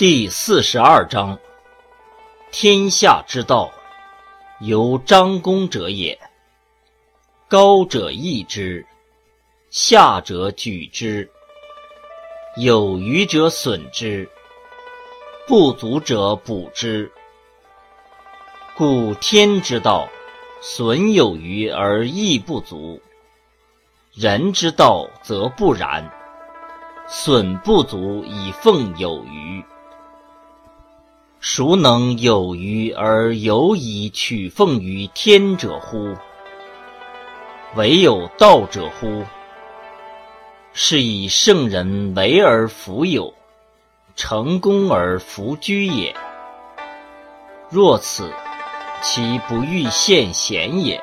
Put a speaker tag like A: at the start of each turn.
A: 第四十二章：天下之道，由张公者也。高者抑之，下者举之。有余者损之，不足者补之。故天之道，损有余而益不足；人之道则不然，损不足以奉有余。孰能有余而有以取奉于天者乎？唯有道者乎？是以圣人为而弗有，成功而弗居也。若此，其不欲见贤也。